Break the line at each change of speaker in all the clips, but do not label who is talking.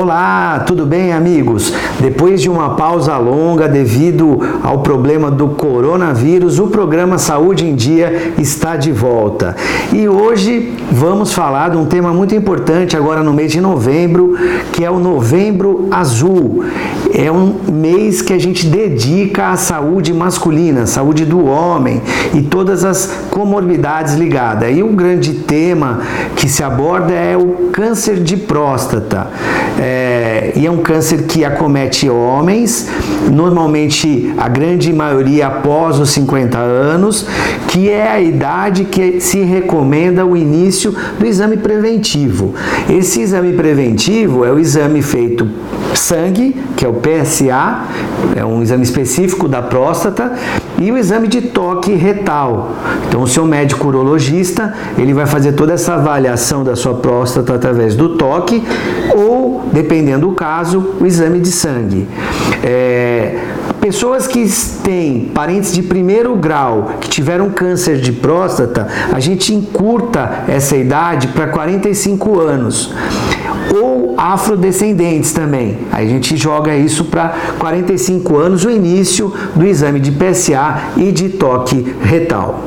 Olá, tudo bem, amigos? Depois de uma pausa longa devido ao problema do coronavírus, o programa Saúde em Dia está de volta. E hoje vamos falar de um tema muito importante agora no mês de novembro, que é o Novembro Azul. É um mês que a gente dedica à saúde masculina, saúde do homem e todas as comorbidades ligadas. E o grande tema que se aborda é o câncer de próstata. É, e é um câncer que acomete homens, normalmente a grande maioria após os 50 anos, que é a idade que se recomenda o início do exame preventivo. Esse exame preventivo é o exame feito sangue, que é o PSA, é um exame específico da próstata, e o exame de toque retal. Então, o seu médico urologista, ele vai fazer toda essa avaliação da sua próstata através do toque ou, dependendo do caso, o exame de sangue. É, Pessoas que têm parentes de primeiro grau que tiveram câncer de próstata, a gente encurta essa idade para 45 anos ou afrodescendentes também. Aí a gente joga isso para 45 anos, o início do exame de PSA e de toque retal.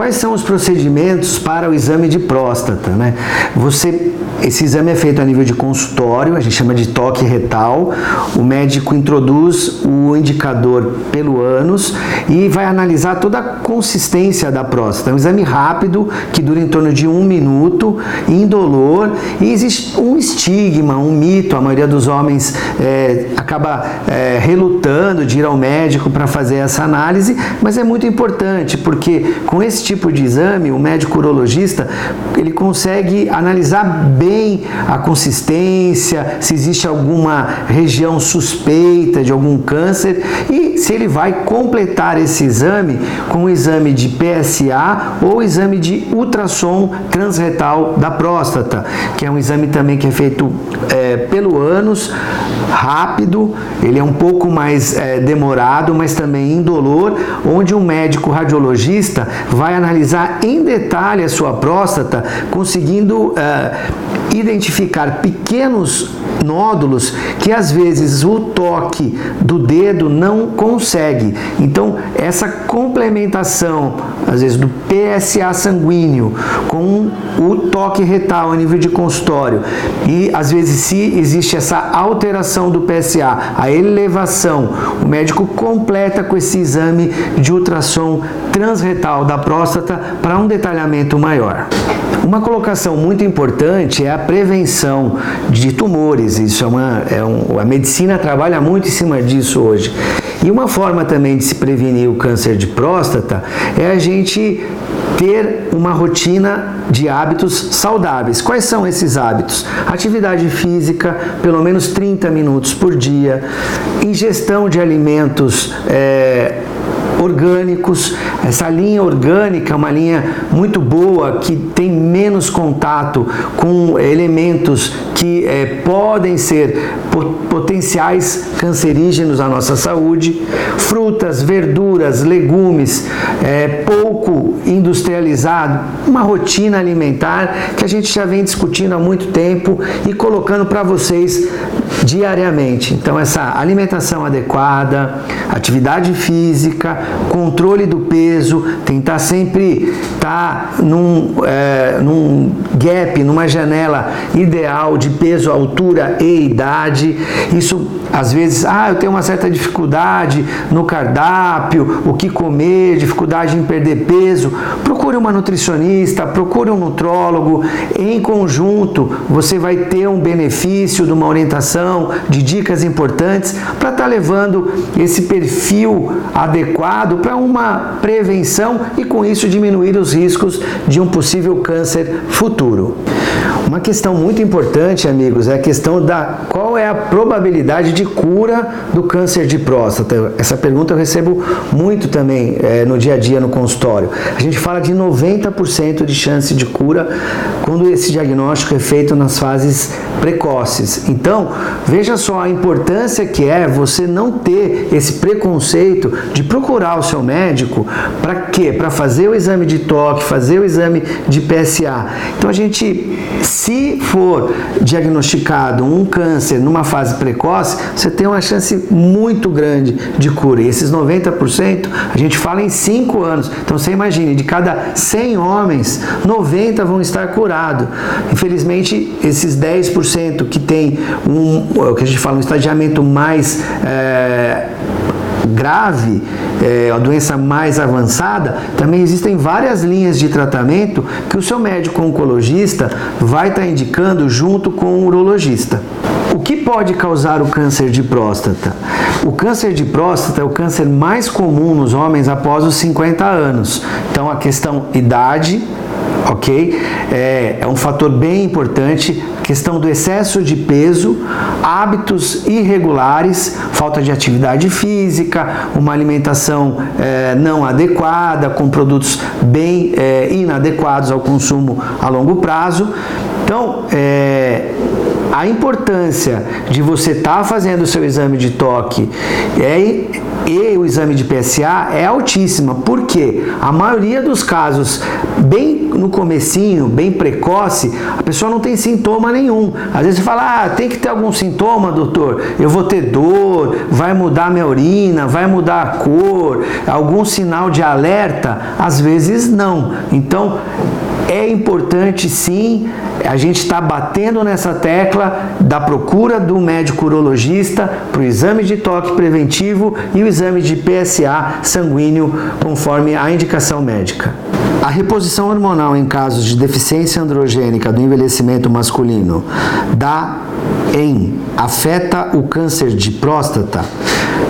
Quais são os procedimentos para o exame de próstata? Né? Você, esse exame é feito a nível de consultório, a gente chama de toque retal. O médico introduz o indicador pelo ânus e vai analisar toda a consistência da próstata. É um exame rápido que dura em torno de um minuto, indolor, e existe um estigma, um mito. A maioria dos homens é, acaba é, relutando de ir ao médico para fazer essa análise, mas é muito importante porque com esse tipo de exame, o médico urologista ele consegue analisar bem a consistência, se existe alguma região suspeita de algum câncer e se ele vai completar esse exame com o exame de PSA ou exame de ultrassom transretal da próstata, que é um exame também que é feito é, pelo ânus, rápido, ele é um pouco mais é, demorado, mas também indolor, onde um médico radiologista vai analisar em detalhe a sua próstata, conseguindo é, identificar pequenos nódulos que às vezes o toque do dedo não consegue. Então, essa complementação, às vezes, do PSA sanguíneo com o toque retal a nível de consultório e às vezes, se existe essa alteração do PSA, a elevação, o médico completa com esse exame de ultrassom transretal da próstata para um detalhamento maior. Uma colocação muito importante é a prevenção de tumores. Isso é uma, é um, a medicina trabalha muito em cima disso hoje. E uma forma também de se prevenir o câncer de próstata é a gente ter uma rotina de hábitos saudáveis. Quais são esses hábitos? Atividade física, pelo menos 30 minutos por dia, ingestão de alimentos. É, orgânicos. Essa linha orgânica é uma linha muito boa que tem menos contato com elementos que é, podem ser potenciais cancerígenos à nossa saúde. Frutas, verduras, legumes, é, pouco industrializado, uma rotina alimentar que a gente já vem discutindo há muito tempo e colocando para vocês diariamente. Então, essa alimentação adequada, atividade física, controle do peso, tentar sempre estar tá num, é, num gap, numa janela ideal de peso, altura e idade. Isso às vezes, ah, eu tenho uma certa dificuldade no cardápio, o que comer, dificuldade em perder peso. Procure uma nutricionista, procure um nutrólogo. Em conjunto, você vai ter um benefício de uma orientação, de dicas importantes para estar tá levando esse perfil adequado para uma prevenção e com isso diminuir os riscos de um possível câncer futuro. Uma questão muito importante, amigos, é a questão da qual é a probabilidade de cura do câncer de próstata. Essa pergunta eu recebo muito também é, no dia a dia no consultório. A gente fala de 90% de chance de cura quando esse diagnóstico é feito nas fases precoces. Então, veja só a importância que é você não ter esse preconceito de procurar o seu médico para quê? Para fazer o exame de toque, fazer o exame de PSA. Então a gente se for diagnosticado um câncer numa fase precoce, você tem uma chance muito grande de cura. E esses 90%, a gente fala em 5 anos. Então você imagine, de cada 100 homens, 90 vão estar curados. Infelizmente, esses 10% que tem um, o que a gente fala, um estadiamento mais é, grave, é, a doença mais avançada, também existem várias linhas de tratamento que o seu médico oncologista vai estar tá indicando junto com o urologista. O que pode causar o câncer de próstata? O câncer de próstata é o câncer mais comum nos homens após os 50 anos. Então, a questão idade, ok? É, é um fator bem importante questão do excesso de peso, hábitos irregulares, falta de atividade física, uma alimentação é, não adequada, com produtos bem é, inadequados ao consumo a longo prazo. Então, é, a importância de você estar tá fazendo o seu exame de toque é, e o exame de PSA é altíssima, porque a maioria dos casos, bem no comecinho, bem precoce, a pessoa não tem sintoma nenhum. Às vezes você fala, ah, tem que ter algum sintoma, doutor? Eu vou ter dor, vai mudar minha urina, vai mudar a cor, algum sinal de alerta? Às vezes não. Então, é importante sim a gente está batendo nessa tecla da procura do médico urologista para o exame de toque preventivo e o exame de PSA sanguíneo conforme a indicação médica. A reposição hormonal em casos de deficiência androgênica do envelhecimento masculino dá em afeta o câncer de próstata?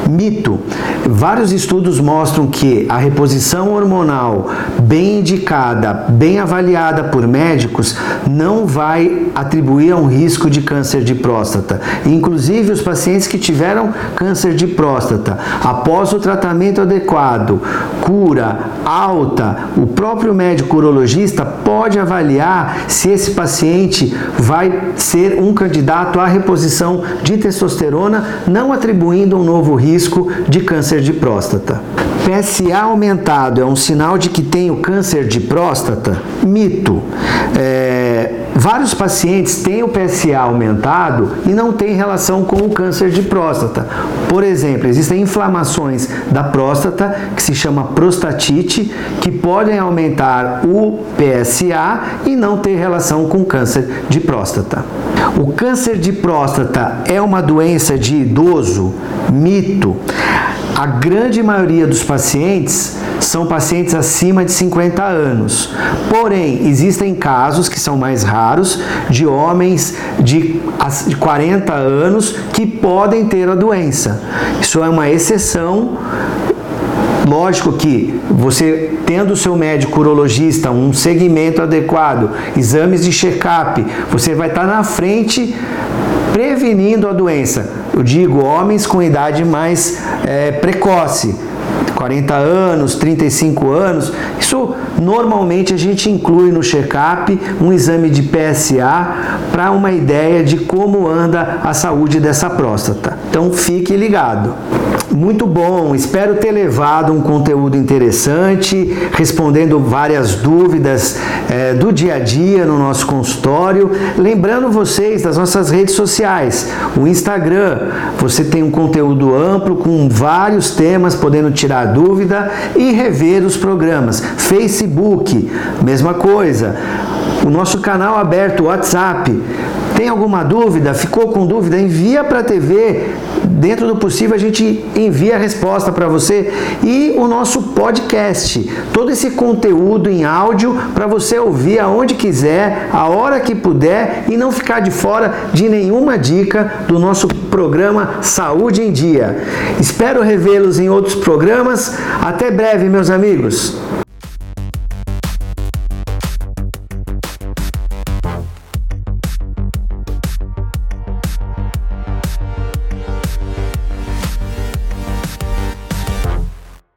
Mito. Vários estudos mostram que a reposição hormonal bem indicada, bem avaliada por médicos, não vai atribuir a um risco de câncer de próstata. Inclusive, os pacientes que tiveram câncer de próstata, após o tratamento adequado, cura alta, o próprio médico urologista pode avaliar se esse paciente vai ser um candidato à reposição de testosterona, não atribuindo um novo risco de câncer de próstata. PSA aumentado é um sinal de que tem o câncer de próstata? Mito. É, vários pacientes têm o PSA aumentado e não tem relação com o câncer de próstata. Por exemplo, existem inflamações da próstata, que se chama prostatite, que podem aumentar o PSA e não ter relação com câncer de próstata. O câncer de próstata é uma doença de idoso? Mito. A grande maioria dos pacientes são pacientes acima de 50 anos. Porém, existem casos que são mais raros de homens de 40 anos que podem ter a doença. Isso é uma exceção Lógico que você tendo o seu médico urologista, um segmento adequado, exames de check-up, você vai estar na frente prevenindo a doença. Eu digo homens com idade mais é, precoce, 40 anos, 35 anos, isso normalmente a gente inclui no check-up um exame de PSA para uma ideia de como anda a saúde dessa próstata. Então fique ligado. Muito bom, espero ter levado um conteúdo interessante, respondendo várias dúvidas é, do dia a dia no nosso consultório. Lembrando vocês das nossas redes sociais, o Instagram, você tem um conteúdo amplo com vários temas, podendo tirar dúvida e rever os programas. Facebook, mesma coisa. O nosso canal aberto, WhatsApp. Tem alguma dúvida? Ficou com dúvida? Envia para a TV dentro do possível, a gente envia a resposta para você e o nosso podcast. Todo esse conteúdo em áudio para você ouvir aonde quiser, a hora que puder e não ficar de fora de nenhuma dica do nosso programa Saúde em Dia. Espero revê-los em outros programas. Até breve, meus amigos.